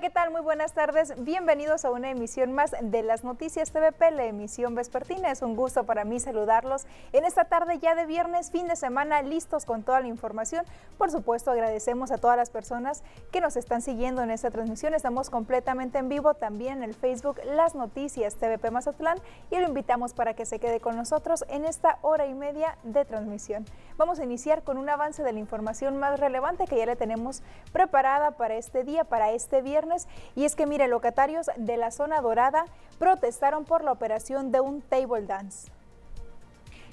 ¿qué tal? Muy buenas tardes. Bienvenidos a una emisión más de las noticias TVP, la emisión vespertina. Es un gusto para mí saludarlos en esta tarde ya de viernes, fin de semana, listos con toda la información. Por supuesto, agradecemos a todas las personas que nos están siguiendo en esta transmisión. Estamos completamente en vivo también en el Facebook Las Noticias TVP Mazatlán y lo invitamos para que se quede con nosotros en esta hora y media de transmisión. Vamos a iniciar con un avance de la información más relevante que ya le tenemos preparada para este día, para este viernes. Y es que, mire, locatarios de la zona dorada protestaron por la operación de un table dance.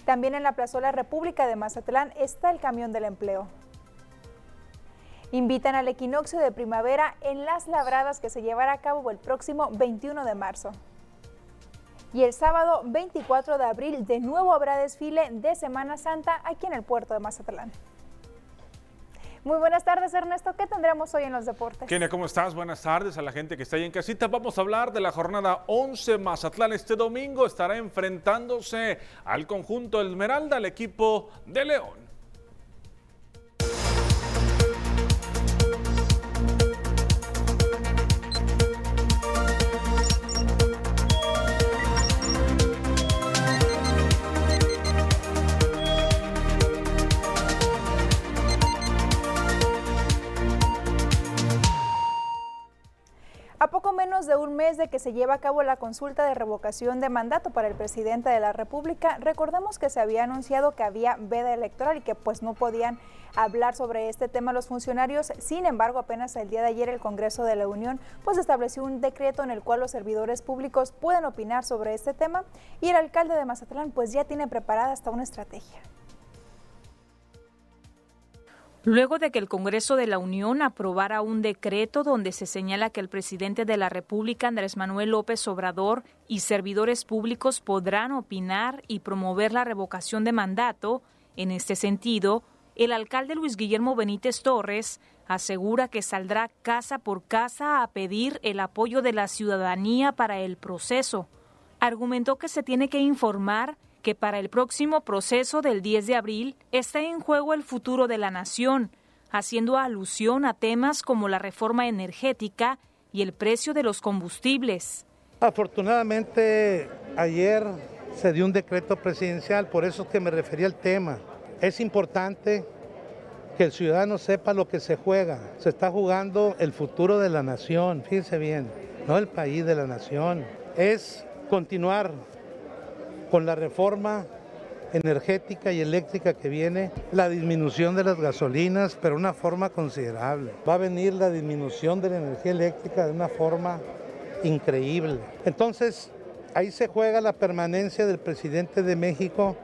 También en la Plazuela República de Mazatlán está el camión del empleo. Invitan al equinoccio de primavera en las labradas que se llevará a cabo el próximo 21 de marzo. Y el sábado 24 de abril de nuevo habrá desfile de Semana Santa aquí en el puerto de Mazatlán. Muy buenas tardes, Ernesto. ¿Qué tendremos hoy en los deportes? Kenia, ¿cómo estás? Buenas tardes a la gente que está ahí en casita. Vamos a hablar de la jornada 11 Mazatlán. Este domingo estará enfrentándose al conjunto Esmeralda, el equipo de León. De un mes de que se lleva a cabo la consulta de revocación de mandato para el presidente de la República, recordemos que se había anunciado que había veda electoral y que pues no podían hablar sobre este tema los funcionarios. Sin embargo, apenas el día de ayer el Congreso de la Unión pues estableció un decreto en el cual los servidores públicos pueden opinar sobre este tema y el alcalde de Mazatlán pues ya tiene preparada hasta una estrategia. Luego de que el Congreso de la Unión aprobara un decreto donde se señala que el presidente de la República, Andrés Manuel López Obrador, y servidores públicos podrán opinar y promover la revocación de mandato, en este sentido, el alcalde Luis Guillermo Benítez Torres asegura que saldrá casa por casa a pedir el apoyo de la ciudadanía para el proceso. Argumentó que se tiene que informar que para el próximo proceso del 10 de abril está en juego el futuro de la nación, haciendo alusión a temas como la reforma energética y el precio de los combustibles. Afortunadamente ayer se dio un decreto presidencial, por eso es que me refería al tema. Es importante que el ciudadano sepa lo que se juega. Se está jugando el futuro de la nación, fíjense bien, no el país de la nación. Es continuar con la reforma energética y eléctrica que viene, la disminución de las gasolinas, pero una forma considerable. Va a venir la disminución de la energía eléctrica de una forma increíble. Entonces, ahí se juega la permanencia del presidente de México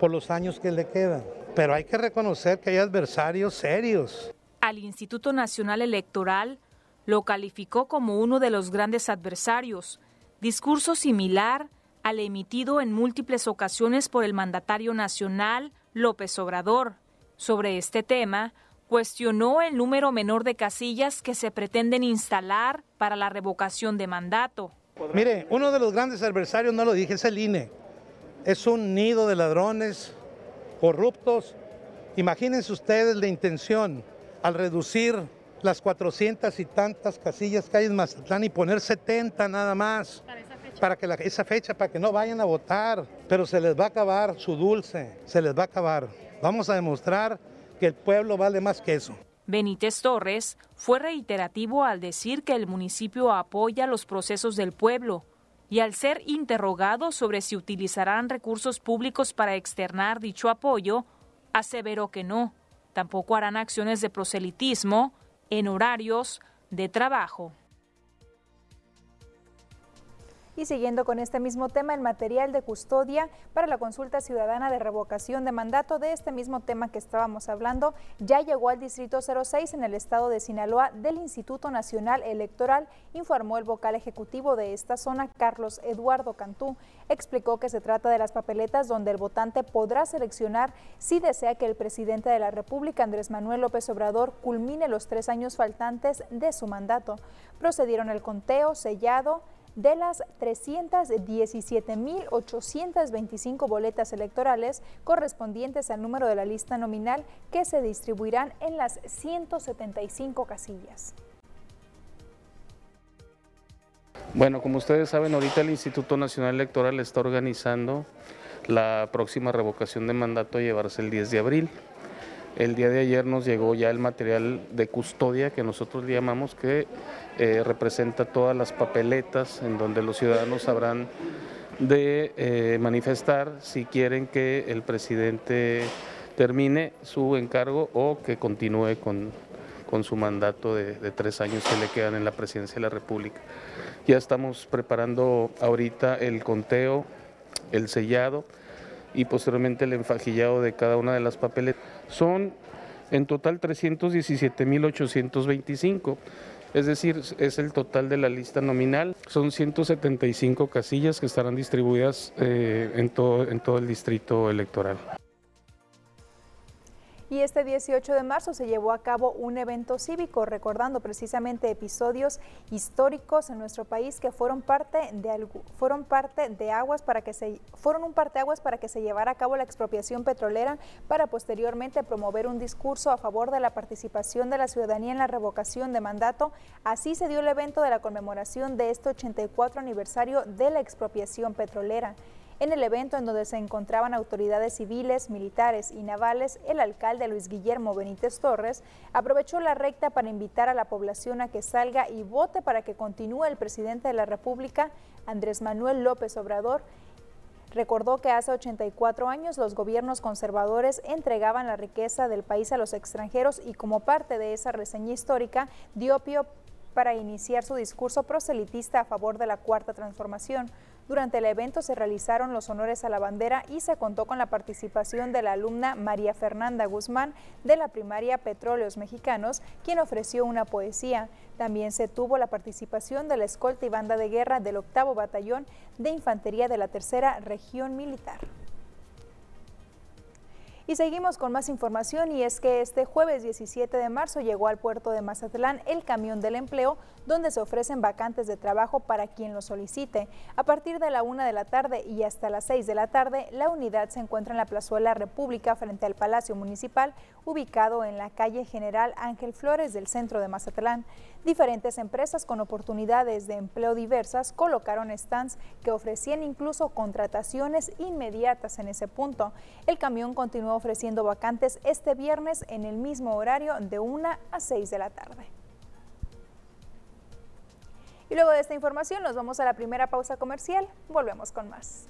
por los años que le quedan. Pero hay que reconocer que hay adversarios serios. Al Instituto Nacional Electoral lo calificó como uno de los grandes adversarios. Discurso similar al emitido en múltiples ocasiones por el mandatario nacional López Obrador. Sobre este tema, cuestionó el número menor de casillas que se pretenden instalar para la revocación de mandato. Mire, uno de los grandes adversarios, no lo dije, es el INE. Es un nido de ladrones corruptos. Imagínense ustedes la intención al reducir las 400 y tantas casillas que hay en Mazatlán y poner 70 nada más que esa fecha, para que no vayan a votar, pero se les va a acabar su dulce, se les va a acabar. Vamos a demostrar que el pueblo vale más que eso. Benítez Torres fue reiterativo al decir que el municipio apoya los procesos del pueblo y al ser interrogado sobre si utilizarán recursos públicos para externar dicho apoyo, aseveró que no. Tampoco harán acciones de proselitismo en horarios de trabajo. Y siguiendo con este mismo tema, el material de custodia para la consulta ciudadana de revocación de mandato de este mismo tema que estábamos hablando ya llegó al Distrito 06 en el estado de Sinaloa del Instituto Nacional Electoral, informó el vocal ejecutivo de esta zona, Carlos Eduardo Cantú. Explicó que se trata de las papeletas donde el votante podrá seleccionar si desea que el presidente de la República, Andrés Manuel López Obrador, culmine los tres años faltantes de su mandato. Procedieron el conteo, sellado, de las 317.825 boletas electorales correspondientes al número de la lista nominal que se distribuirán en las 175 casillas. Bueno, como ustedes saben, ahorita el Instituto Nacional Electoral está organizando la próxima revocación de mandato a llevarse el 10 de abril. El día de ayer nos llegó ya el material de custodia que nosotros le llamamos que eh, representa todas las papeletas en donde los ciudadanos sabrán de eh, manifestar si quieren que el presidente termine su encargo o que continúe con, su mandato de, de, tres años que le quedan en la presidencia de la República. Ya estamos preparando ahorita el conteo, el sellado y posteriormente el enfajillado de cada una de las papeletas. Son en total 317.825 es decir, es el total de la lista nominal. Son 175 casillas que estarán distribuidas eh, en, todo, en todo el distrito electoral. Y este 18 de marzo se llevó a cabo un evento cívico recordando precisamente episodios históricos en nuestro país que fueron parte de fueron parte de aguas para que se fueron un para que se llevara a cabo la expropiación petrolera para posteriormente promover un discurso a favor de la participación de la ciudadanía en la revocación de mandato. Así se dio el evento de la conmemoración de este 84 aniversario de la expropiación petrolera. En el evento en donde se encontraban autoridades civiles, militares y navales, el alcalde Luis Guillermo Benítez Torres aprovechó la recta para invitar a la población a que salga y vote para que continúe el presidente de la República, Andrés Manuel López Obrador, Recordó que hace 84 años los gobiernos conservadores entregaban la riqueza del país a los extranjeros y como parte de esa reseña histórica dio pie para iniciar su discurso proselitista a favor de la Cuarta Transformación. Durante el evento se realizaron los honores a la bandera y se contó con la participación de la alumna María Fernanda Guzmán de la primaria Petróleos Mexicanos, quien ofreció una poesía. También se tuvo la participación de la escolta y banda de guerra del octavo batallón de infantería de la tercera región militar. Y seguimos con más información y es que este jueves 17 de marzo llegó al puerto de Mazatlán el camión del empleo donde se ofrecen vacantes de trabajo para quien lo solicite. A partir de la una de la tarde y hasta las 6 de la tarde, la unidad se encuentra en la plazuela República frente al Palacio Municipal, ubicado en la calle General Ángel Flores del centro de Mazatlán. Diferentes empresas con oportunidades de empleo diversas colocaron stands que ofrecían incluso contrataciones inmediatas en ese punto. El camión continuó ofreciendo vacantes este viernes en el mismo horario de 1 a 6 de la tarde. Y luego de esta información nos vamos a la primera pausa comercial. Volvemos con más.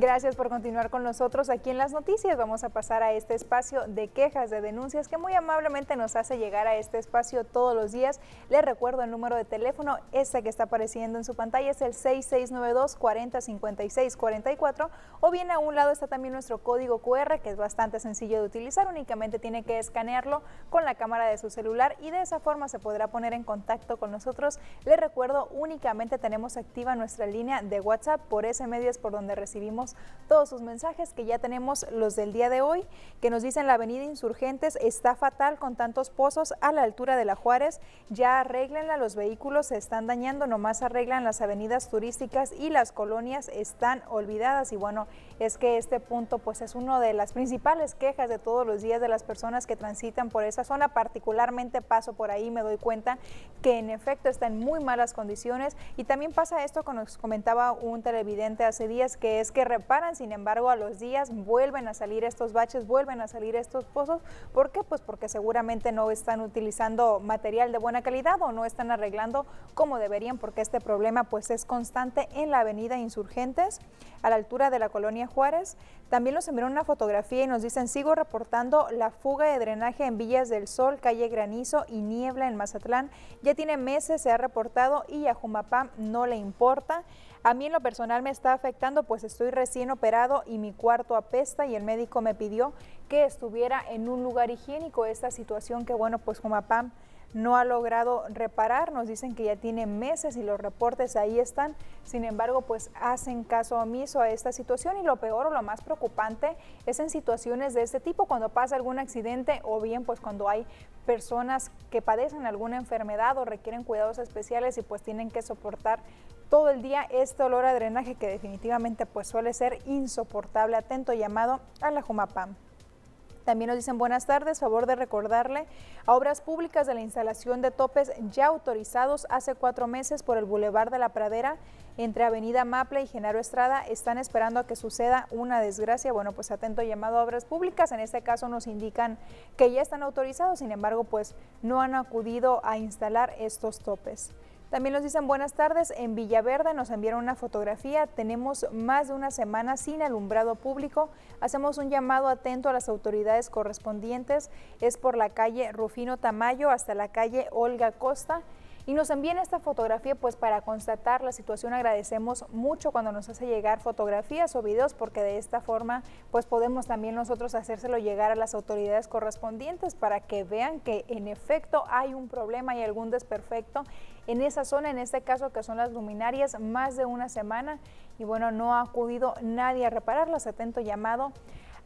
Gracias por continuar con nosotros aquí en las noticias. Vamos a pasar a este espacio de quejas, de denuncias que muy amablemente nos hace llegar a este espacio todos los días. Les recuerdo el número de teléfono, este que está apareciendo en su pantalla es el 6692 4056 44 o bien a un lado está también nuestro código QR que es bastante sencillo de utilizar, únicamente tiene que escanearlo con la cámara de su celular y de esa forma se podrá poner en contacto con nosotros. Les recuerdo, únicamente tenemos activa nuestra línea de WhatsApp, por ese medio es por donde recibimos todos sus mensajes, que ya tenemos los del día de hoy, que nos dicen la avenida Insurgentes está fatal con tantos pozos a la altura de la Juárez, ya arreglenla, los vehículos se están dañando, nomás arreglan las avenidas turísticas y las colonias están olvidadas y bueno, es que este punto pues es uno de las principales quejas de todos los días de las personas que transitan por esa zona, particularmente paso por ahí, me doy cuenta que en efecto está en muy malas condiciones. Y también pasa esto que nos comentaba un televidente hace días, que es que reparan, sin embargo a los días vuelven a salir estos baches, vuelven a salir estos pozos, ¿por qué? Pues porque seguramente no están utilizando material de buena calidad o no están arreglando como deberían porque este problema pues es constante en la avenida Insurgentes a la altura de la colonia Juárez. También nos enviaron una fotografía y nos dicen, sigo reportando la fuga de drenaje en Villas del Sol, calle Granizo y Niebla en Mazatlán. Ya tiene meses, se ha reportado y a Jumapam no le importa. A mí en lo personal me está afectando, pues estoy recién operado y mi cuarto apesta y el médico me pidió que estuviera en un lugar higiénico. Esta situación que, bueno, pues Jumapam no ha logrado reparar. Nos dicen que ya tiene meses y los reportes ahí están. Sin embargo, pues hacen caso omiso a esta situación y lo peor o lo más preocupante es en situaciones de este tipo, cuando pasa algún accidente o bien pues cuando hay personas que padecen alguna enfermedad o requieren cuidados especiales y pues tienen que soportar todo el día este olor a drenaje que definitivamente pues suele ser insoportable. Atento llamado a la Jumapam. También nos dicen buenas tardes, favor de recordarle a obras públicas de la instalación de topes ya autorizados hace cuatro meses por el Boulevard de la Pradera entre Avenida Maple y Genaro Estrada. Están esperando a que suceda una desgracia. Bueno, pues atento llamado a obras públicas. En este caso nos indican que ya están autorizados, sin embargo, pues no han acudido a instalar estos topes. También nos dicen buenas tardes. En Villaverde nos enviaron una fotografía. Tenemos más de una semana sin alumbrado público. Hacemos un llamado atento a las autoridades correspondientes. Es por la calle Rufino Tamayo hasta la calle Olga Costa y nos envíen esta fotografía pues para constatar la situación. Agradecemos mucho cuando nos hace llegar fotografías o videos porque de esta forma pues podemos también nosotros hacérselo llegar a las autoridades correspondientes para que vean que en efecto hay un problema y algún desperfecto en esa zona, en este caso que son las luminarias, más de una semana y bueno, no ha acudido nadie a repararlas. Atento llamado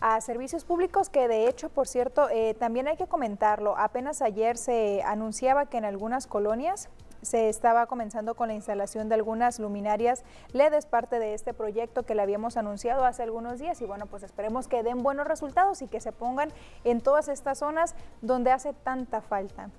a servicios públicos que de hecho, por cierto, eh, también hay que comentarlo. Apenas ayer se anunciaba que en algunas colonias se estaba comenzando con la instalación de algunas luminarias LED, es parte de este proyecto que le habíamos anunciado hace algunos días y bueno, pues esperemos que den buenos resultados y que se pongan en todas estas zonas donde hace tanta falta.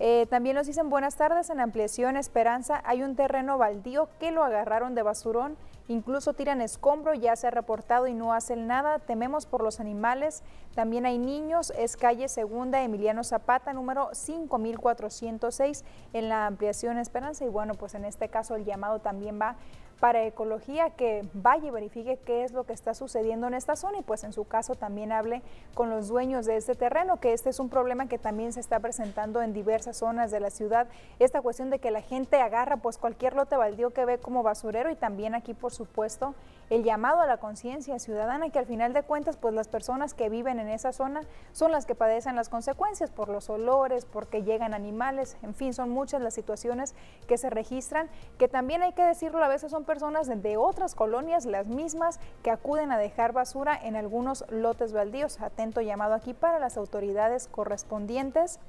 Eh, también nos dicen buenas tardes, en Ampliación Esperanza hay un terreno baldío que lo agarraron de basurón, incluso tiran escombro, ya se ha reportado y no hacen nada, tememos por los animales, también hay niños, es calle Segunda Emiliano Zapata, número 5406 en la Ampliación Esperanza y bueno, pues en este caso el llamado también va para Ecología que vaya y verifique qué es lo que está sucediendo en esta zona y pues en su caso también hable con los dueños de este terreno, que este es un problema que también se está presentando en diversas zonas de la ciudad, esta cuestión de que la gente agarra pues cualquier lote baldío que ve como basurero y también aquí por supuesto el llamado a la conciencia ciudadana que al final de cuentas pues las personas que viven en esa zona son las que padecen las consecuencias por los olores, porque llegan animales, en fin, son muchas las situaciones que se registran, que también hay que decirlo, a veces son personas de otras colonias, las mismas, que acuden a dejar basura en algunos lotes baldíos. Atento llamado aquí para las autoridades correspondientes.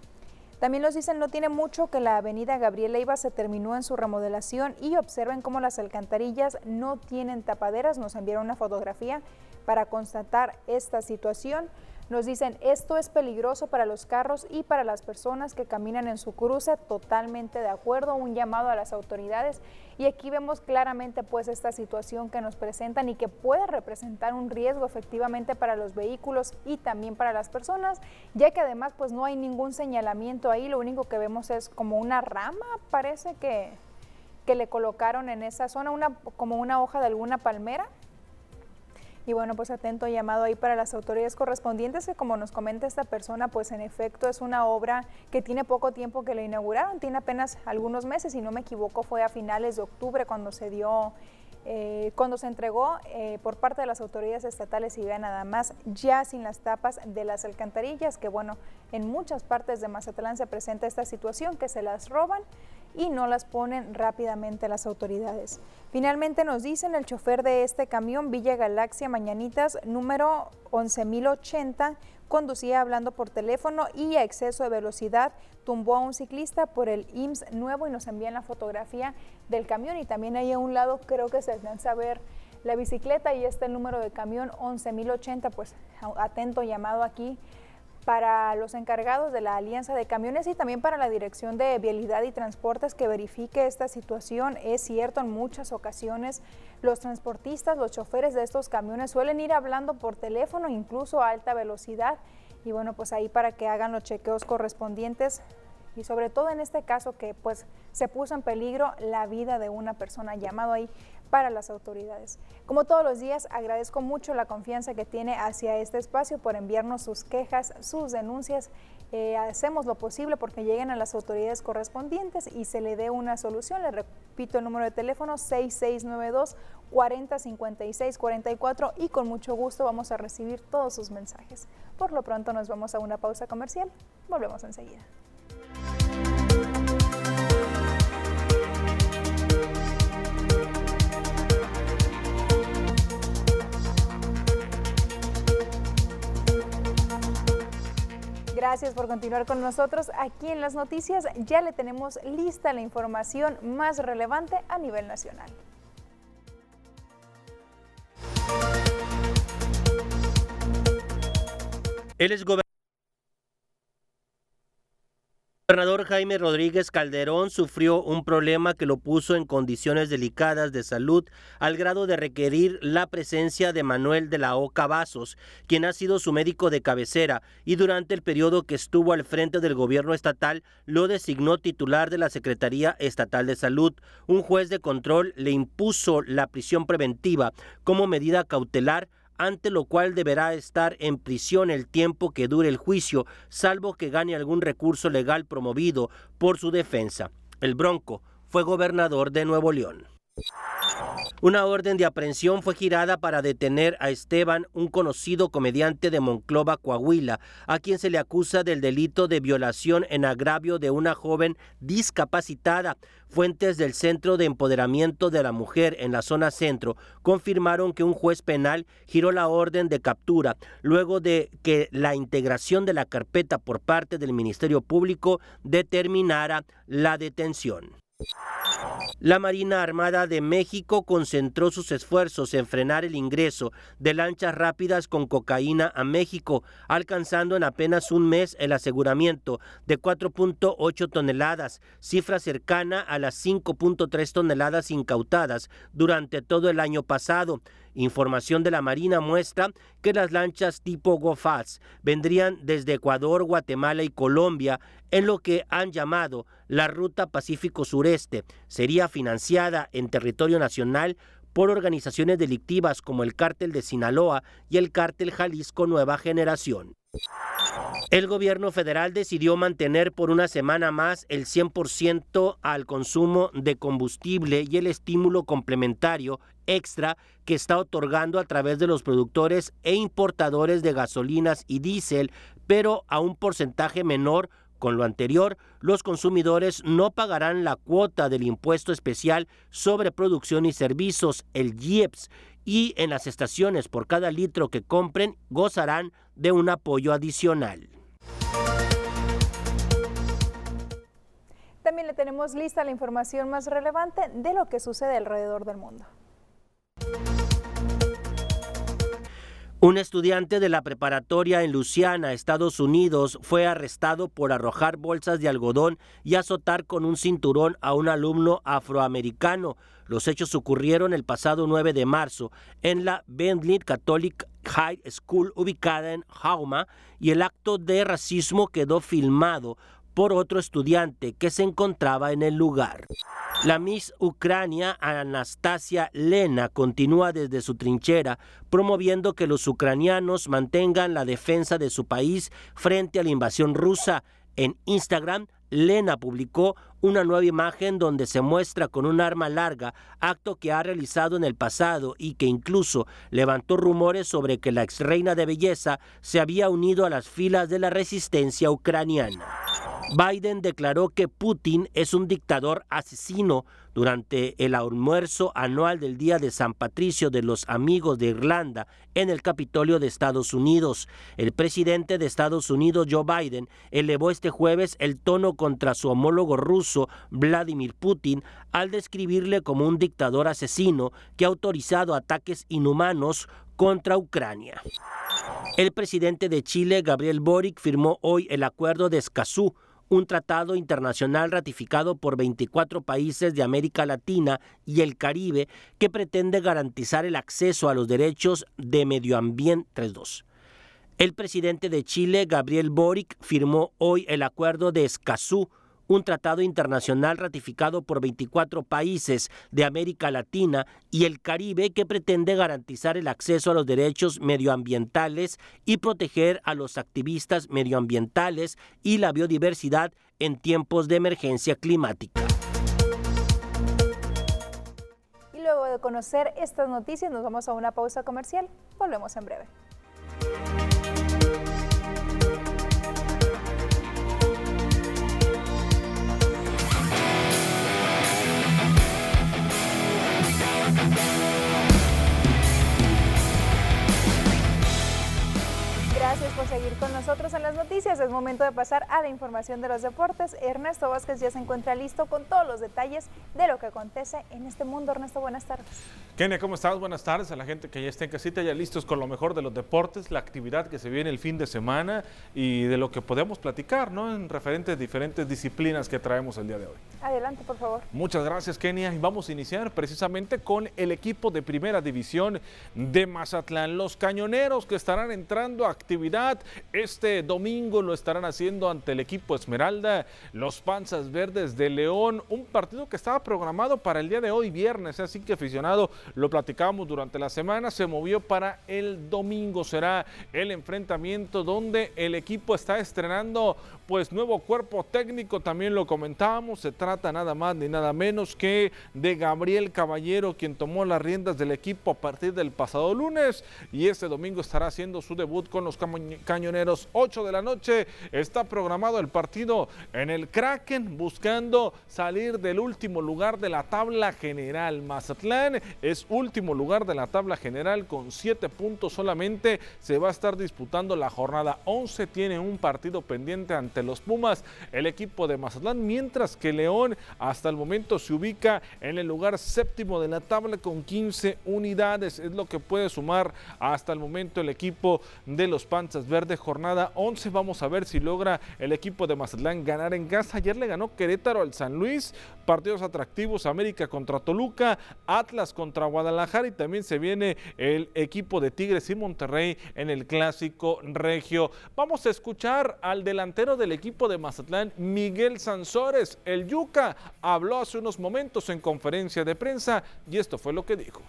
También nos dicen, no tiene mucho que la avenida Gabriel Leiva se terminó en su remodelación y observen cómo las alcantarillas no tienen tapaderas. Nos enviaron una fotografía para constatar esta situación. Nos dicen, esto es peligroso para los carros y para las personas que caminan en su cruce, totalmente de acuerdo, un llamado a las autoridades. Y aquí vemos claramente pues esta situación que nos presentan y que puede representar un riesgo efectivamente para los vehículos y también para las personas, ya que además pues no hay ningún señalamiento ahí, lo único que vemos es como una rama, parece que, que le colocaron en esa zona, una, como una hoja de alguna palmera y bueno, pues atento llamado ahí para las autoridades correspondientes, que como nos comenta esta persona, pues en efecto es una obra que tiene poco tiempo que la inauguraron, tiene apenas algunos meses, si no me equivoco fue a finales de octubre cuando se dio eh, cuando se entregó eh, por parte de las autoridades estatales y vean nada más ya sin las tapas de las alcantarillas, que bueno, en muchas partes de Mazatlán se presenta esta situación, que se las roban y no las ponen rápidamente las autoridades. Finalmente nos dicen el chofer de este camión Villa Galaxia Mañanitas número 11080 conducía hablando por teléfono y a exceso de velocidad tumbó a un ciclista por el IMSS nuevo y nos envían la fotografía del camión y también ahí a un lado creo que se alcanza a ver la bicicleta y este número de camión 11080 pues atento llamado aquí para los encargados de la Alianza de Camiones y también para la Dirección de Vialidad y Transportes que verifique esta situación. Es cierto, en muchas ocasiones los transportistas, los choferes de estos camiones suelen ir hablando por teléfono, incluso a alta velocidad. Y bueno, pues ahí para que hagan los chequeos correspondientes y sobre todo en este caso que pues se puso en peligro la vida de una persona llamado ahí para las autoridades. Como todos los días, agradezco mucho la confianza que tiene hacia este espacio por enviarnos sus quejas, sus denuncias. Eh, hacemos lo posible porque lleguen a las autoridades correspondientes y se le dé una solución. Le repito el número de teléfono 6692 4056 44 y con mucho gusto vamos a recibir todos sus mensajes. Por lo pronto nos vamos a una pausa comercial. Volvemos enseguida. Gracias por continuar con nosotros aquí en las noticias. Ya le tenemos lista la información más relevante a nivel nacional. Es gobernador Jaime Rodríguez Calderón sufrió un problema que lo puso en condiciones delicadas de salud al grado de requerir la presencia de Manuel de la Oca Vasos, quien ha sido su médico de cabecera y durante el periodo que estuvo al frente del gobierno estatal lo designó titular de la Secretaría Estatal de Salud. Un juez de control le impuso la prisión preventiva como medida cautelar ante lo cual deberá estar en prisión el tiempo que dure el juicio, salvo que gane algún recurso legal promovido por su defensa. El Bronco fue gobernador de Nuevo León. Una orden de aprehensión fue girada para detener a Esteban, un conocido comediante de Monclova, Coahuila, a quien se le acusa del delito de violación en agravio de una joven discapacitada. Fuentes del Centro de Empoderamiento de la Mujer en la zona centro confirmaron que un juez penal giró la orden de captura luego de que la integración de la carpeta por parte del Ministerio Público determinara la detención. La Marina Armada de México concentró sus esfuerzos en frenar el ingreso de lanchas rápidas con cocaína a México, alcanzando en apenas un mes el aseguramiento de 4.8 toneladas, cifra cercana a las 5.3 toneladas incautadas durante todo el año pasado. Información de la Marina muestra que las lanchas tipo GoFast vendrían desde Ecuador, Guatemala y Colombia en lo que han llamado la Ruta Pacífico Sureste. Sería financiada en territorio nacional por organizaciones delictivas como el Cártel de Sinaloa y el Cártel Jalisco Nueva Generación. El gobierno federal decidió mantener por una semana más el 100% al consumo de combustible y el estímulo complementario extra que está otorgando a través de los productores e importadores de gasolinas y diésel, pero a un porcentaje menor con lo anterior, los consumidores no pagarán la cuota del impuesto especial sobre producción y servicios, el IEPS, y en las estaciones por cada litro que compren gozarán de un apoyo adicional. También le tenemos lista la información más relevante de lo que sucede alrededor del mundo. Un estudiante de la preparatoria en Luciana, Estados Unidos, fue arrestado por arrojar bolsas de algodón y azotar con un cinturón a un alumno afroamericano. Los hechos ocurrieron el pasado 9 de marzo en la Bentley Catholic High School ubicada en Hauma y el acto de racismo quedó filmado por otro estudiante que se encontraba en el lugar. La Miss Ucrania Anastasia Lena continúa desde su trinchera promoviendo que los ucranianos mantengan la defensa de su país frente a la invasión rusa. En Instagram, Lena publicó una nueva imagen donde se muestra con un arma larga, acto que ha realizado en el pasado y que incluso levantó rumores sobre que la ex reina de belleza se había unido a las filas de la resistencia ucraniana. Biden declaró que Putin es un dictador asesino durante el almuerzo anual del Día de San Patricio de los Amigos de Irlanda en el Capitolio de Estados Unidos. El presidente de Estados Unidos, Joe Biden, elevó este jueves el tono contra su homólogo ruso, Vladimir Putin, al describirle como un dictador asesino que ha autorizado ataques inhumanos contra Ucrania. El presidente de Chile, Gabriel Boric, firmó hoy el acuerdo de Escazú, un tratado internacional ratificado por 24 países de América Latina y el Caribe que pretende garantizar el acceso a los derechos de medio ambiente 32. El presidente de Chile, Gabriel Boric, firmó hoy el acuerdo de Escazú, un tratado internacional ratificado por 24 países de América Latina y el Caribe que pretende garantizar el acceso a los derechos medioambientales y proteger a los activistas medioambientales y la biodiversidad en tiempos de emergencia climática. Y luego de conocer estas noticias nos vamos a una pausa comercial. Volvemos en breve. Seguir con nosotros en las noticias. Es momento de pasar a la información de los deportes. Ernesto Vázquez ya se encuentra listo con todos los detalles de lo que acontece en este mundo. Ernesto, buenas tardes. Kenia, ¿cómo estás? Buenas tardes a la gente que ya está en casita, ya listos con lo mejor de los deportes, la actividad que se viene el fin de semana y de lo que podemos platicar, ¿no? En referentes diferentes disciplinas que traemos el día de hoy. Adelante, por favor. Muchas gracias, Kenia. Y vamos a iniciar precisamente con el equipo de primera división de Mazatlán. Los cañoneros que estarán entrando a actividad este domingo lo estarán haciendo ante el equipo Esmeralda, los Panzas Verdes de León. Un partido que estaba programado para el día de hoy, viernes. Así que aficionado, lo platicamos durante la semana. Se movió para el domingo. Será el enfrentamiento donde el equipo está estrenando pues nuevo cuerpo técnico. También lo comentábamos. Se trata nada más ni nada menos que de Gabriel Caballero, quien tomó las riendas del equipo a partir del pasado lunes y este domingo estará haciendo su debut con los cañoneros. 8 de la noche está programado el partido en el Kraken buscando salir del último lugar de la tabla general. Mazatlán es último lugar de la tabla general con 7 puntos solamente. Se va a estar disputando la jornada 11. Tiene un partido pendiente ante los Pumas, el equipo de Mazatlán, mientras que León hasta el momento se ubica en el lugar séptimo de la tabla con 15 unidades. Es lo que puede sumar hasta el momento el equipo de los Panzas Verdes. Jornada 11. Vamos a ver si logra el equipo de Mazatlán ganar en casa. Ayer le ganó Querétaro al San Luis. Partidos atractivos. América contra Toluca. Atlas contra Guadalajara. Y también se viene el equipo de Tigres y Monterrey en el clásico regio. Vamos a escuchar al delantero del equipo de Mazatlán, Miguel Sansores. El Yuca habló hace unos momentos en conferencia de prensa y esto fue lo que dijo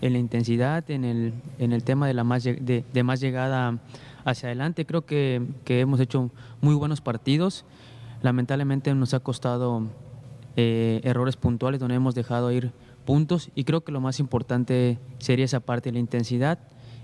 en la intensidad, en el, en el tema de, la más, de, más llegada hacia adelante. Creo que, que, hemos hecho muy buenos partidos. Lamentablemente nos ha costado eh, errores puntuales donde hemos dejado ir puntos y creo que lo más importante sería esa parte de la intensidad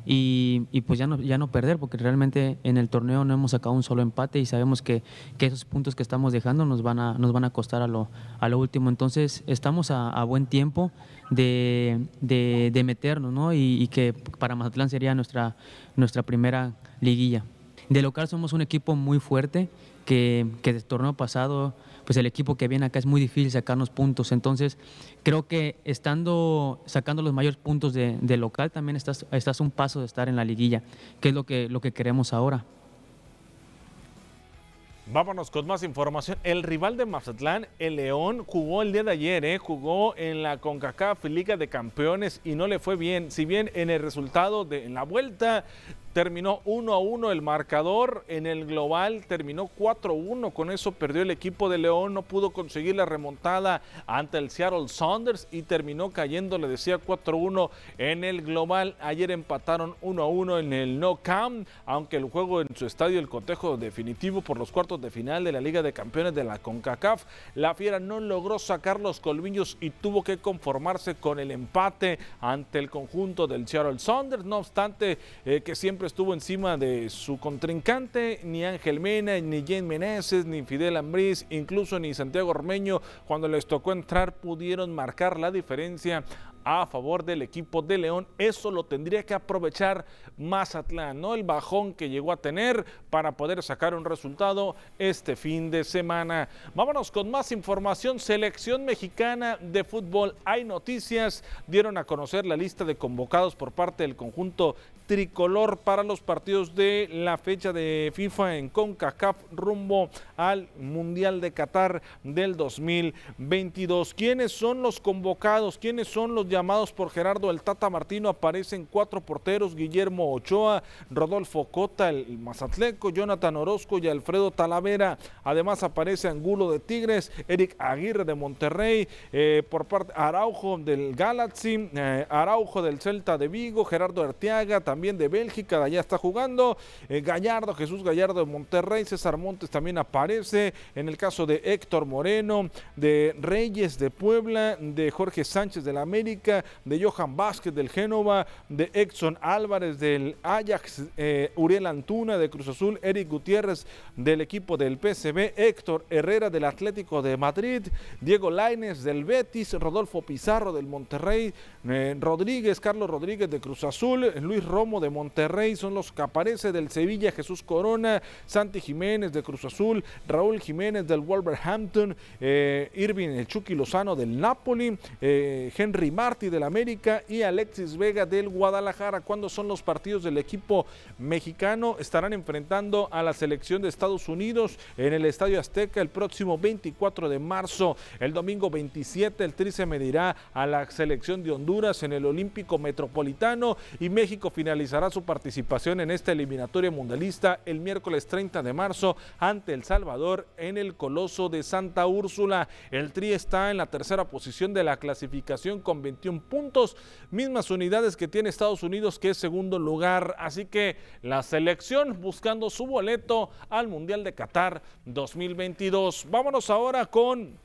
y, pues ya no, ya no perder, porque realmente en el torneo no hemos sacado un solo empate y sabemos que, que esos puntos que estamos dejando nos van a, nos van a costar a lo, a lo último. Entonces estamos a, buen tiempo de, de, meternos ¿no? y, y, que para Mazatlán sería nuestra, nuestra primera liguilla. De local somos un equipo muy fuerte que, del torneo pasado pues el equipo que viene acá es muy difícil sacarnos puntos. Entonces, creo que estando sacando los mayores puntos de, local, también estás, estás un paso de estar en la liguilla, que es lo que, lo que queremos ahora. Vámonos con más información. El rival de Mazatlán, el León, jugó el día de ayer, ¿eh? jugó en la CONCACAF Liga de Campeones y no le fue bien. Si bien en el resultado de en la vuelta Terminó 1 a 1 el marcador. En el global terminó 4 a 1. Con eso perdió el equipo de León. No pudo conseguir la remontada ante el Seattle Saunders y terminó cayendo, le decía 4 a 1 en el global. Ayer empataron 1 a 1 en el No Camp. Aunque el juego en su estadio, el cotejo definitivo por los cuartos de final de la Liga de Campeones de la CONCACAF, la Fiera no logró sacar los colmillos y tuvo que conformarse con el empate ante el conjunto del Seattle Saunders. No obstante, eh, que siempre estuvo encima de su contrincante, ni Ángel Mena, ni Jane Meneses, ni Fidel Ambriz, incluso ni Santiago Ormeño, cuando les tocó entrar pudieron marcar la diferencia a favor del equipo de León. Eso lo tendría que aprovechar Mazatlán, ¿no? El bajón que llegó a tener para poder sacar un resultado este fin de semana. Vámonos con más información. Selección mexicana de fútbol. Hay noticias. Dieron a conocer la lista de convocados por parte del conjunto tricolor para los partidos de la fecha de FIFA en CONCACAF rumbo al Mundial de Qatar del 2022. ¿Quiénes son los convocados? ¿Quiénes son los llamados por Gerardo el Tata Martino? Aparecen cuatro porteros, Guillermo Ochoa, Rodolfo Cota, el Mazatleco, Jonathan Orozco y Alfredo Talavera. Además aparece Angulo de Tigres, Eric Aguirre de Monterrey, eh, por parte Araujo del Galaxy, eh, Araujo del Celta de Vigo, Gerardo Arteaga, también de Bélgica, allá está jugando. Eh, Gallardo, Jesús Gallardo de Monterrey, César Montes también aparece. En el caso de Héctor Moreno, de Reyes de Puebla, de Jorge Sánchez del América, de Johan Vázquez del Génova, de Exxon Álvarez del Ajax, eh, Uriel Antuna de Cruz Azul, Eric Gutiérrez del equipo del PCB, Héctor Herrera del Atlético de Madrid, Diego Laines del Betis, Rodolfo Pizarro del Monterrey, eh, Rodríguez, Carlos Rodríguez de Cruz Azul, Luis Romo De Monterrey son los que aparece del Sevilla, Jesús Corona, Santi Jiménez de Cruz Azul, Raúl Jiménez del Wolverhampton, eh, Irving El Chucky Lozano del Napoli, eh, Henry Martí del América y Alexis Vega del Guadalajara. ¿Cuándo son los partidos del equipo mexicano? Estarán enfrentando a la selección de Estados Unidos en el Estadio Azteca el próximo 24 de marzo. El domingo 27 el Tri medirá a la selección de Honduras en el Olímpico Metropolitano y México finalizará su participación en esta eliminatoria mundialista el miércoles 30 de marzo ante El Salvador en el Coloso de Santa Úrsula. El Tri está en la tercera posición de la clasificación con 21 puntos, mismas unidades que tiene Estados Unidos que es segundo lugar. Así que la selección buscando su boleto al Mundial de Qatar 2022. Vámonos ahora con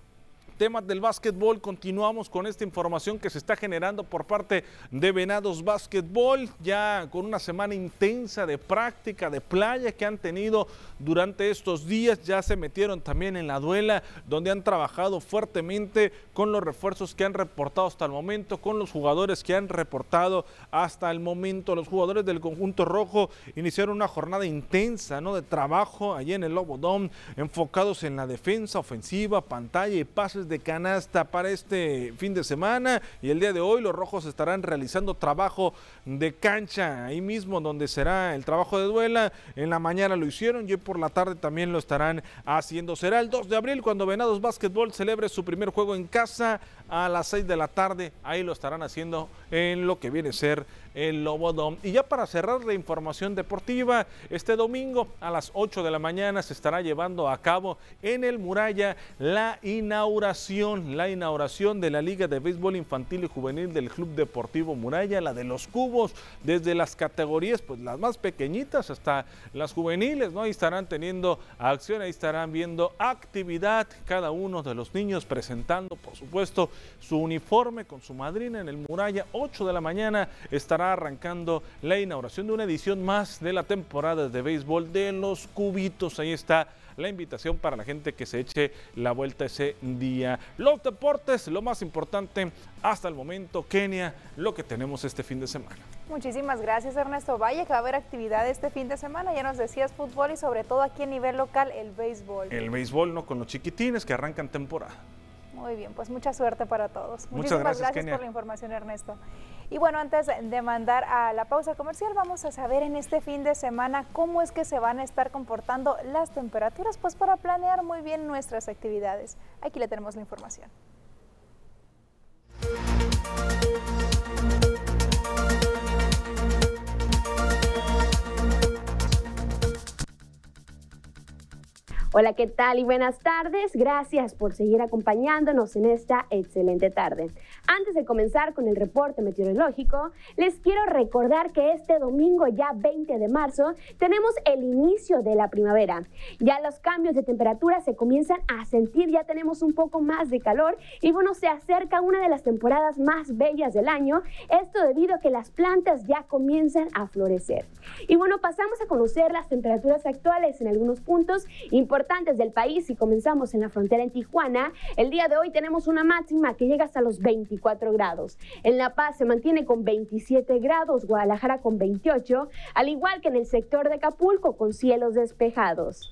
temas del básquetbol, continuamos con esta información que se está generando por parte de Venados Básquetbol, ya con una semana intensa de práctica, de playa que han tenido durante estos días, ya se metieron también en la duela, donde han trabajado fuertemente con los refuerzos que han reportado hasta el momento, con los jugadores que han reportado hasta el momento. Los jugadores del conjunto rojo iniciaron una jornada intensa ¿no? de trabajo allí en el Lobo Dome, enfocados en la defensa ofensiva, pantalla y pases de canasta para este fin de semana y el día de hoy los rojos estarán realizando trabajo de cancha ahí mismo donde será el trabajo de duela. En la mañana lo hicieron y hoy por la tarde también lo estarán haciendo. Será el 2 de abril cuando Venados Básquetbol celebre su primer juego en casa a las 6 de la tarde. Ahí lo estarán haciendo en lo que viene a ser el Lobodom. Y ya para cerrar la información deportiva, este domingo a las 8 de la mañana se estará llevando a cabo en el Muralla la inauguración, la inauguración de la Liga de Béisbol Infantil y Juvenil del Club Deportivo Muralla, la de los cubos, desde las categorías, pues las más pequeñitas hasta las juveniles, ¿no? Ahí estarán teniendo acción, ahí estarán viendo actividad cada uno de los niños presentando, por supuesto, su uniforme con su madrina en el Muralla, 8 de la mañana estará arrancando la inauguración de una edición más de la temporada de béisbol de los cubitos. Ahí está la invitación para la gente que se eche la vuelta ese día. Los deportes, lo más importante hasta el momento, Kenia, lo que tenemos este fin de semana. Muchísimas gracias Ernesto. Vaya que va a haber actividad este fin de semana. Ya nos decías fútbol y sobre todo aquí a nivel local el béisbol. El béisbol, ¿no? Con los chiquitines que arrancan temporada. Muy bien, pues mucha suerte para todos. Muchas Muchísimas gracias, por la información, Ernesto. Y bueno, antes de mandar a la pausa comercial, vamos a saber en este fin de semana cómo es que se van a estar comportando las temperaturas, pues para planear muy bien nuestras actividades. Aquí le tenemos la información. Hola, ¿qué tal y buenas tardes? Gracias por seguir acompañándonos en esta excelente tarde. Antes de comenzar con el reporte meteorológico, les quiero recordar que este domingo ya 20 de marzo tenemos el inicio de la primavera. Ya los cambios de temperatura se comienzan a sentir, ya tenemos un poco más de calor y bueno, se acerca una de las temporadas más bellas del año, esto debido a que las plantas ya comienzan a florecer. Y bueno, pasamos a conocer las temperaturas actuales en algunos puntos importantes del país y comenzamos en la frontera en Tijuana. El día de hoy tenemos una máxima que llega hasta los 24 En La Paz se mantiene con 27 grados, Guadalajara con 28, al igual que en el sector de Acapulco con cielos despejados.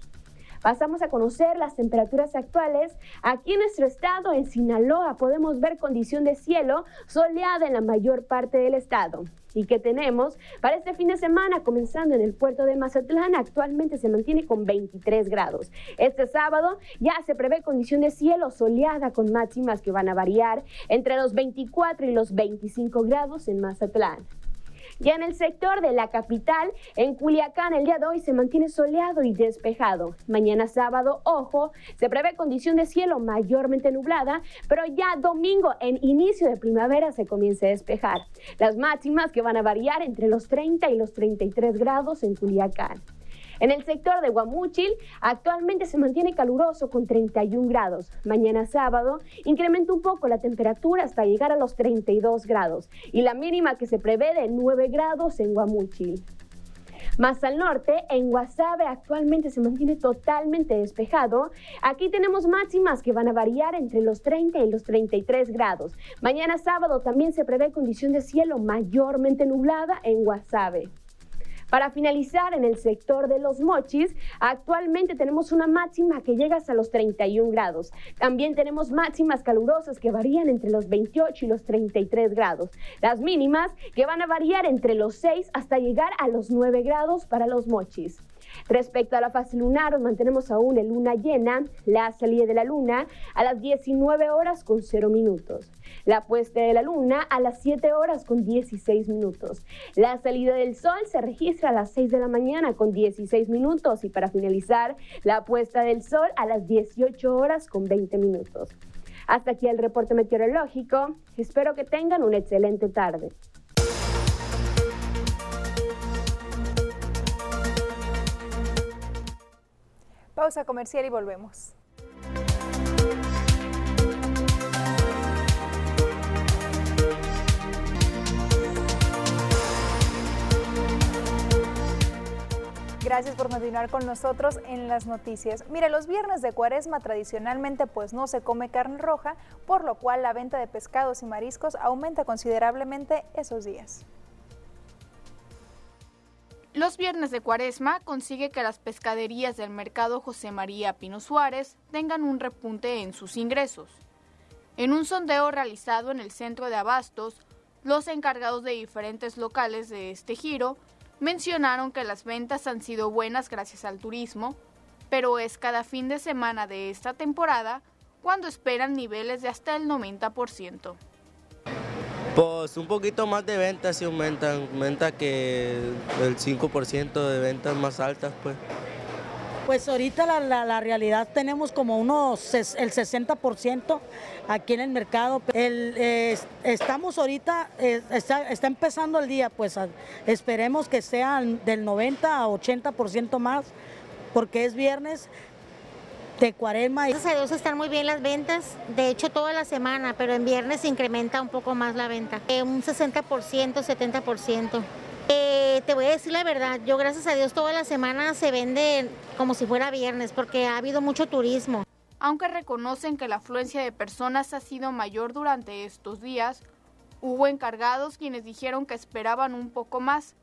Pasamos a conocer las temperaturas actuales. Aquí en nuestro estado, en Sinaloa, podemos ver condición de cielo soleada en la mayor parte del estado. ¿Y que tenemos? Para este fin de semana, comenzando en el puerto de Mazatlán, actualmente se mantiene con 23 grados. Este sábado ya se prevé condición de cielo soleada con máximas que van a variar entre los 24 y los 25 grados en Mazatlán. Ya en el sector de la capital, en Culiacán, el día de hoy se mantiene soleado y despejado. Mañana sábado, ojo, se prevé condición de cielo mayormente nublada, pero ya domingo, en inicio de primavera, se comienza a despejar. Las máximas que van a variar entre los 30 y los 33 grados en Culiacán. En el sector de Guamúchil actualmente se mantiene caluroso con 31 grados. Mañana sábado incrementa un poco la temperatura hasta llegar a los 32 grados y la mínima que se prevé de 9 grados en Guamúchil. Más al norte, en Guasave actualmente se mantiene totalmente despejado. Aquí tenemos máximas que van a variar entre los 30 y los 33 grados. Mañana sábado también se prevé condición de cielo mayormente nublada en Guasave. Para finalizar, en el sector de los mochis, actualmente tenemos una máxima que llega hasta los 31 grados. También tenemos máximas calurosas que varían entre los 28 y los 33 grados. Las mínimas que van a variar entre los 6 hasta llegar a los 9 grados para los mochis. Respecto a la fase lunar, mantenemos aún en luna llena, la salida de la luna a las 19 horas con 0 minutos. La puesta de la luna a las 7 horas con 16 minutos. La salida del sol se registra a las 6 de la mañana con 16 minutos y para finalizar, la puesta del sol a las 18 horas con 20 minutos. Hasta aquí el reporte meteorológico. Espero que tengan una excelente tarde. Pausa comercial y volvemos. Gracias por continuar con nosotros en las noticias. Mire, los viernes de cuaresma tradicionalmente pues no se come carne roja, por lo cual la venta de pescados y mariscos aumenta considerablemente esos días. Los viernes de cuaresma consigue que las pescaderías del mercado José María Pino Suárez tengan un repunte en sus ingresos. En un sondeo realizado en el centro de abastos, los encargados de diferentes locales de este giro mencionaron que las ventas han sido buenas gracias al turismo, pero es cada fin de semana de esta temporada cuando esperan niveles de hasta el 90%. Pues un poquito más de ventas sí aumentan, aumenta que el 5% de ventas más altas pues. Pues ahorita la, realidad tenemos como unos el 60% aquí en el mercado. estamos ahorita, está, empezando el día, pues esperemos que sean del 90 a 80% más, porque es viernes de cuaresma. Gracias a Dios están muy bien las ventas, de hecho toda la semana, pero en viernes incrementa un poco más la venta, eh, un 60%, 70%. Te voy a decir la verdad, yo gracias a Dios toda la semana se vende como si fuera viernes porque ha habido mucho turismo. Aunque reconocen que la afluencia de personas ha sido mayor durante estos días, hubo encargados quienes dijeron que esperaban un poco más.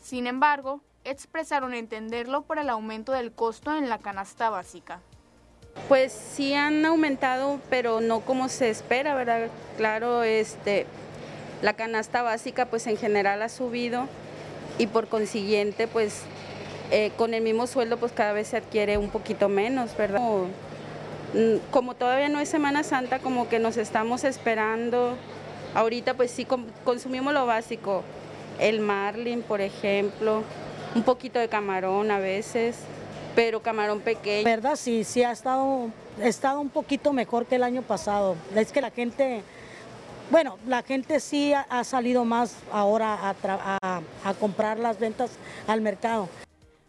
Sin embargo, expresaron entenderlo por el aumento del costo en la canasta básica. Pues sí han aumentado, pero no como se espera, ¿verdad? Claro, este, la canasta básica pues en general ha subido y por consiguiente pues eh, con el mismo sueldo pues cada vez se adquiere un poquito menos, ¿verdad? Mm, como, todavía no es Semana Santa, como que nos estamos esperando. Ahorita pues sí consumimos lo básico, el marlin por ejemplo, un poquito de camarón a veces pero camarón pequeño. verdad, sí, sí ha estado, estado un poquito mejor que el año pasado. Es que la gente, bueno, la gente sí ha, salido más ahora a, a comprar las ventas al mercado.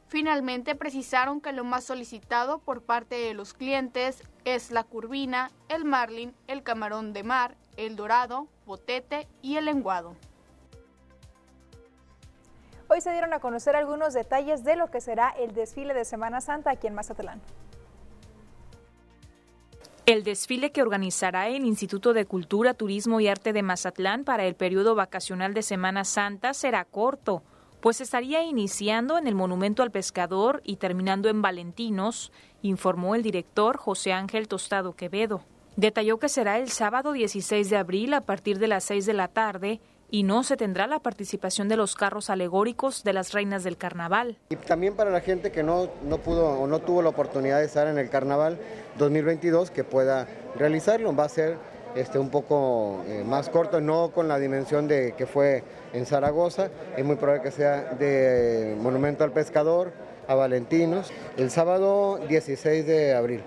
Finalmente precisaron que lo más solicitado por parte de los clientes es la curvina, el marlin, el camarón de mar, el dorado, botete y el lenguado. Hoy se dieron a conocer algunos detalles de lo que será el desfile de Semana Santa aquí en Mazatlán. El desfile que organizará el Instituto de Cultura, Turismo y Arte de Mazatlán para el periodo vacacional de Semana Santa será corto, pues estaría iniciando en el Monumento al Pescador y terminando en Valentinos, informó el director José Ángel Tostado Quevedo. Detalló que será el sábado 16 de abril a partir de las 6 de la tarde y no se tendrá la participación de los carros alegóricos de las reinas del carnaval. Y también para la gente que no, no pudo o no tuvo la oportunidad de estar en el carnaval 2022, que pueda realizarlo. Va a ser este, un poco eh, más corto, no con la dimensión de que fue en Zaragoza, es muy probable que sea de Monumento al Pescador a Valentinos, el sábado 16 de abril.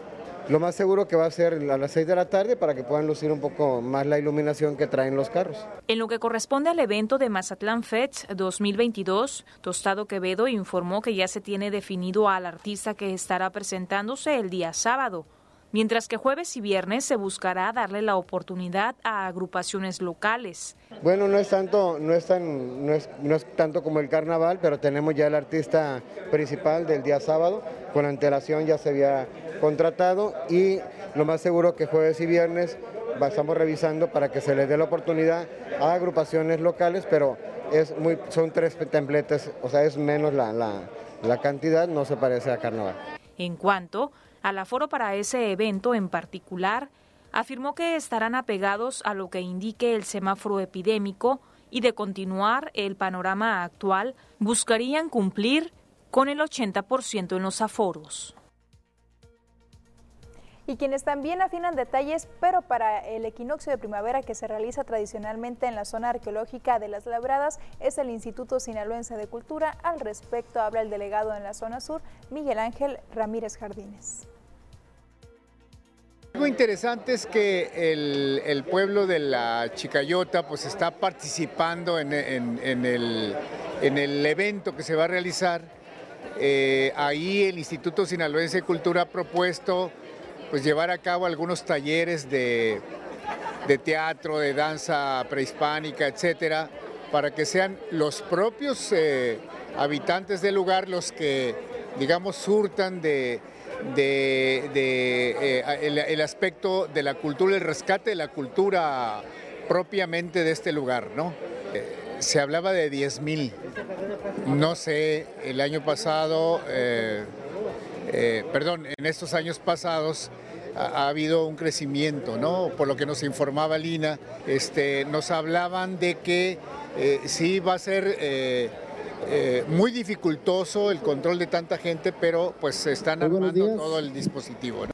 Lo más seguro que va a ser a las 6 de la tarde para que puedan lucir un poco más la iluminación que traen los carros. En lo que corresponde al evento de Mazatlán Fest 2022, Tostado Quevedo informó que ya se tiene definido al artista que estará presentándose el día sábado mientras que jueves y viernes se buscará darle la oportunidad a agrupaciones locales. Bueno, no es tanto, no es tan, no es, no es tanto como el carnaval, pero tenemos ya el artista principal del día sábado, con antelación ya se había contratado y lo más seguro que jueves y viernes estamos revisando para que se les dé la oportunidad a agrupaciones locales, pero es muy, son tres templetes, o sea, es menos la, la cantidad, no se parece a carnaval. En cuanto al aforo para ese evento en particular, afirmó que estarán apegados a lo que indique el semáforo epidémico y de continuar el panorama actual, buscarían cumplir con el 80% en los aforos y quienes también afinan detalles, pero para el equinoccio de primavera que se realiza tradicionalmente en la zona arqueológica de Las Labradas es el Instituto Sinaloense de Cultura. Al respecto habla el delegado en la zona sur, Miguel Ángel Ramírez Jardines. Algo interesante es que el, pueblo de la Chicayota pues está participando en, el, evento que se va a realizar. Eh, ahí el Instituto Sinaloense de Cultura ha propuesto pues llevar a cabo algunos talleres de, teatro, de danza prehispánica, etcétera, para que sean los propios eh, habitantes del lugar los que, digamos, surtan de, eh, el, aspecto de la cultura, el rescate de la cultura propiamente de este lugar, ¿no? Eh, se hablaba de 10 mil, no sé, el año pasado, perdón, en estos años pasados ha, habido un crecimiento, ¿no? Por lo que nos informaba Lina, este, nos hablaban de que eh, sí va a ser eh, muy dificultoso el control de tanta gente, pero pues se están armando todo el dispositivo.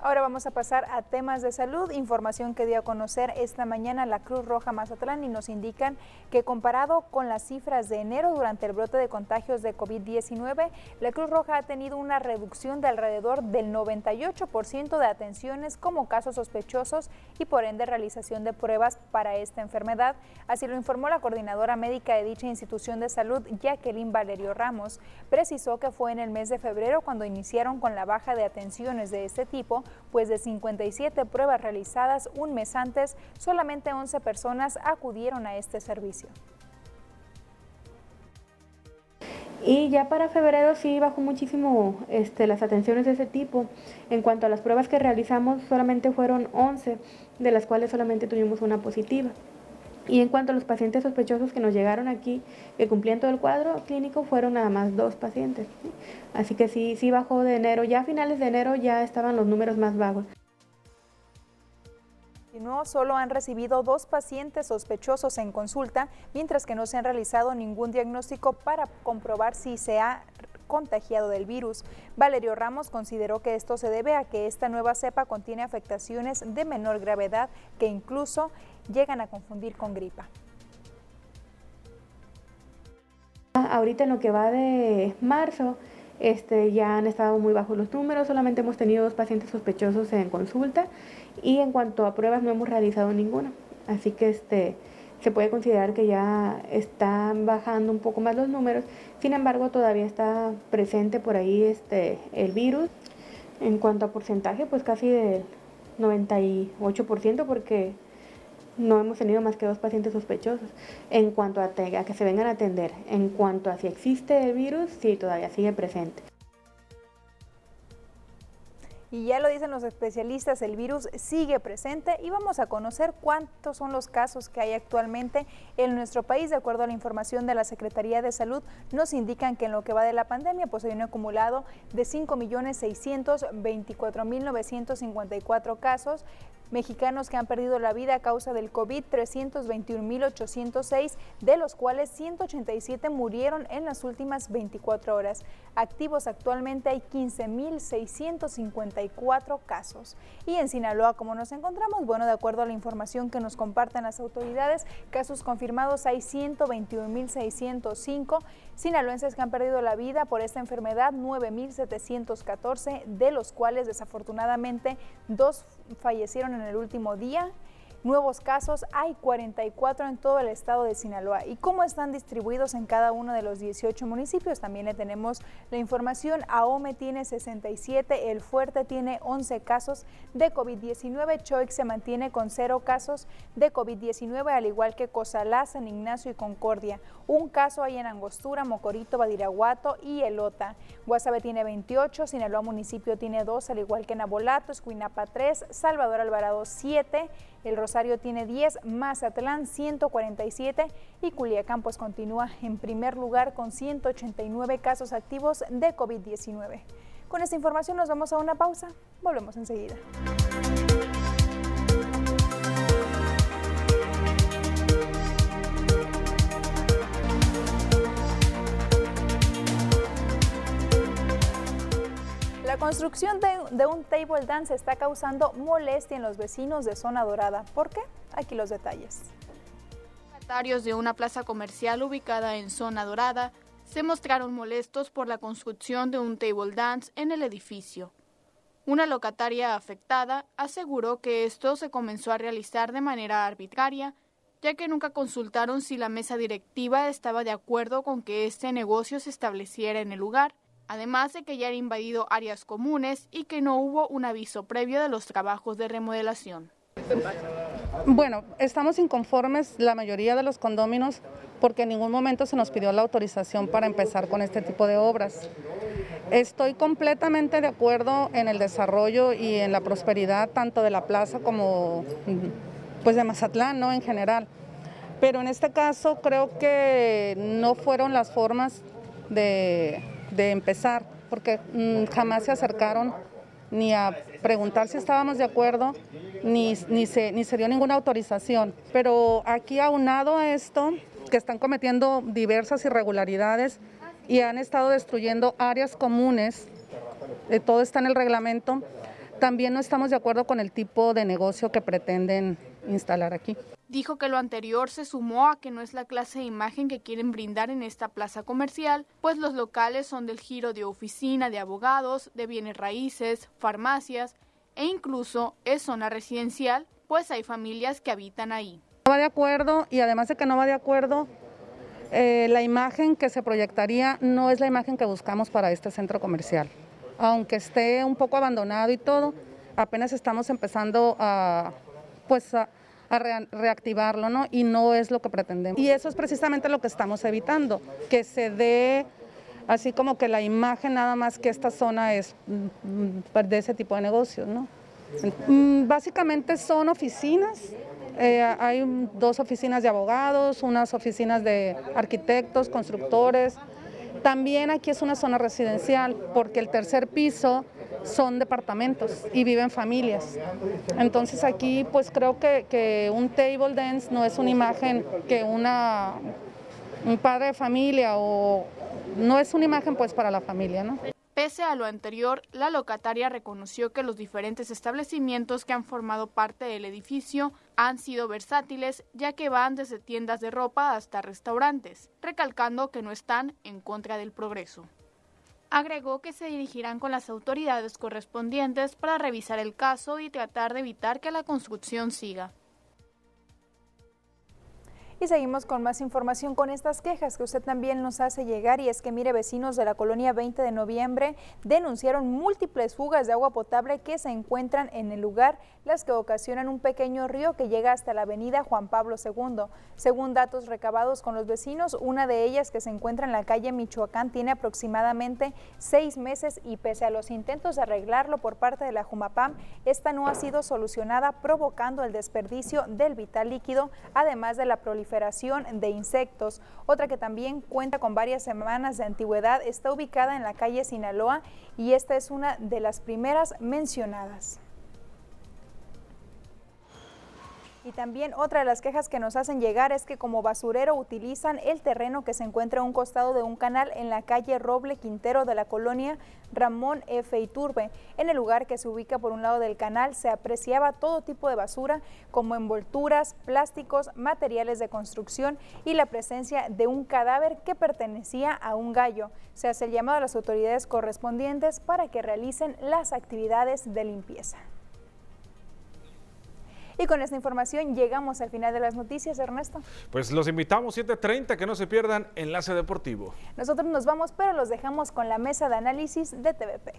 Ahora vamos a pasar a temas de salud, información que dio a conocer esta mañana la Cruz Roja Mazatlán y nos indican que comparado con las cifras de enero durante el brote de contagios de COVID-19, la Cruz Roja ha tenido una reducción de alrededor del 98% de atenciones como casos sospechosos y por ende realización de pruebas para esta enfermedad. Así lo informó la coordinadora médica de dicha institución de salud, Jacqueline Valerio Ramos. Precisó que fue en el mes de febrero cuando iniciaron con la baja de atenciones de este tipo, pues de 57 pruebas realizadas un mes antes, solamente 11 personas acudieron a este servicio. Y ya para febrero sí bajó muchísimo este, las atenciones de ese tipo. En cuanto a las pruebas que realizamos, solamente fueron 11, de las cuales solamente tuvimos una positiva. Y en cuanto a los pacientes sospechosos que nos llegaron aquí, que cumplían todo el cuadro clínico, fueron nada más dos pacientes. Así que sí, sí bajó de enero. Ya a finales de enero ya estaban los números más vagos. No solo han recibido dos pacientes sospechosos en consulta, mientras que no se han realizado ningún diagnóstico para comprobar si se ha contagiado del virus. Valerio Ramos consideró que esto se debe a que esta nueva cepa contiene afectaciones de menor gravedad que incluso llegan a confundir con gripa. Ahorita en lo que va de marzo, este, ya han estado muy bajos los números, solamente hemos tenido dos pacientes sospechosos en consulta y en cuanto a pruebas no hemos realizado ninguna. Así que este, se puede considerar que ya están bajando un poco más los números, sin embargo todavía está presente por ahí este, el virus. En cuanto a porcentaje, pues casi del 98% porque no hemos tenido más que dos pacientes sospechosos. En cuanto a, a, que se vengan a atender, en cuanto a si existe el virus, sí, todavía sigue presente. Y ya lo dicen los especialistas, el virus sigue presente y vamos a conocer cuántos son los casos que hay actualmente en nuestro país. De acuerdo a la información de la Secretaría de Salud, nos indican que en lo que va de la pandemia, pues hay un acumulado de 5.624.954 casos, mexicanos que han perdido la vida a causa del COVID, 321.806, de los cuales 187 murieron en las últimas 24 horas. Activos actualmente hay 15.654 casos. Y en Sinaloa, como nos encontramos? Bueno, de acuerdo a la información que nos comparten las autoridades, casos confirmados hay 121.605 sinaloenses que han perdido la vida por esta enfermedad, 9.714, de los cuales desafortunadamente dos fallecieron en el último día. Nuevos casos hay 44 en todo el estado de Sinaloa. ¿Y cómo están distribuidos en cada uno de los 18 municipios? También le tenemos la información. Ahome tiene 67, El Fuerte tiene 11 casos de COVID-19, Choix se mantiene con 0 casos de COVID-19, al igual que Cozalá, San Ignacio y Concordia. Un caso hay en Angostura, Mocorito, Badiraguato y Elota. Guasave tiene 28, Sinaloa municipio tiene 2, al igual que Nabolato, Escuinapa 3, Salvador Alvarado 7, El Rosario tiene 10, Mazatlán 147 y Culiacán pues continúa en primer lugar con 189 casos activos de COVID-19. Con esta información nos vamos a una pausa. Volvemos enseguida. La construcción de, un table dance está causando molestia en los vecinos de Zona Dorada. ¿Por qué? Aquí los detalles. Locatarios de una plaza comercial ubicada en Zona Dorada se mostraron molestos por la construcción de un table dance en el edificio. Una locataria afectada aseguró que esto se comenzó a realizar de manera arbitraria, ya que nunca consultaron si la mesa directiva estaba de acuerdo con que este negocio se estableciera en el lugar además de que ya han invadido áreas comunes y que no hubo un aviso previo de los trabajos de remodelación. Bueno, estamos inconformes la mayoría de los condóminos porque en ningún momento se nos pidió la autorización para empezar con este tipo de obras. Estoy completamente de acuerdo en el desarrollo y en la prosperidad tanto de la plaza como pues de Mazatlán, ¿no? En general. Pero en este caso creo que no fueron las formas de de empezar, porque mm, jamás se acercaron ni a preguntar si estábamos de acuerdo, ni, ni, se, ni se dio ninguna autorización. Pero aquí aunado a esto, que están cometiendo diversas irregularidades y han estado destruyendo áreas comunes, de todo está en el reglamento, también no estamos de acuerdo con el tipo de negocio que pretenden instalar aquí. Dijo que lo anterior se sumó a que no es la clase de imagen que quieren brindar en esta plaza comercial, pues los locales son del giro de oficina de abogados, de bienes raíces, farmacias e incluso es zona residencial, pues hay familias que habitan ahí. No va de acuerdo y además de que no va de acuerdo, eh, la imagen que se proyectaría no es la imagen que buscamos para este centro comercial. Aunque esté un poco abandonado y todo, apenas estamos empezando a, pues a, a reactivarlo, ¿no? Y no es lo que pretendemos. Y eso es precisamente lo que estamos evitando, que se dé así como que la imagen nada más que esta zona es mm, de ese tipo de negocios, ¿no? Mm, básicamente son oficinas, eh, hay dos oficinas de abogados, unas oficinas de arquitectos, constructores. También aquí es una zona residencial porque el tercer piso son departamentos y viven familias. Entonces aquí pues creo que, que un table dance no es una imagen que una, un padre de familia o no es una imagen pues para la familia, ¿no? Pese a lo anterior, la locataria reconoció que los diferentes establecimientos que han formado parte del edificio han sido versátiles, ya que van desde tiendas de ropa hasta restaurantes, recalcando que no están en contra del progreso. Agregó que se dirigirán con las autoridades correspondientes para revisar el caso y tratar de evitar que la construcción siga. Y seguimos con más información con estas quejas que usted también nos hace llegar y es que mire vecinos de la colonia 20 de noviembre denunciaron múltiples fugas de agua potable que se encuentran en el lugar, las que ocasionan un pequeño río que llega hasta la avenida Juan Pablo II. Según datos recabados con los vecinos, una de ellas que se encuentra en la calle Michoacán tiene aproximadamente seis meses y pese a los intentos de arreglarlo por parte de la Jumapam, esta no ha sido solucionada provocando el desperdicio del vital líquido, además de la de insectos. Otra que también cuenta con varias semanas de antigüedad está ubicada en la calle Sinaloa y esta es una de las primeras mencionadas. Y también otra de las quejas que nos hacen llegar es que como basurero utilizan el terreno que se encuentra a un costado de un canal en la calle Roble Quintero de la colonia Ramón F. Iturbe. En el lugar que se ubica por un lado del canal se apreciaba todo tipo de basura como envolturas, plásticos, materiales de construcción y la presencia de un cadáver que pertenecía a un gallo. Se hace el llamado a las autoridades correspondientes para que realicen las actividades de limpieza. Y con esta información llegamos al final de las noticias, Ernesto. Pues los invitamos 7.30, que no se pierdan Enlace Deportivo. Nosotros nos vamos, pero los dejamos con la mesa de análisis de TVP.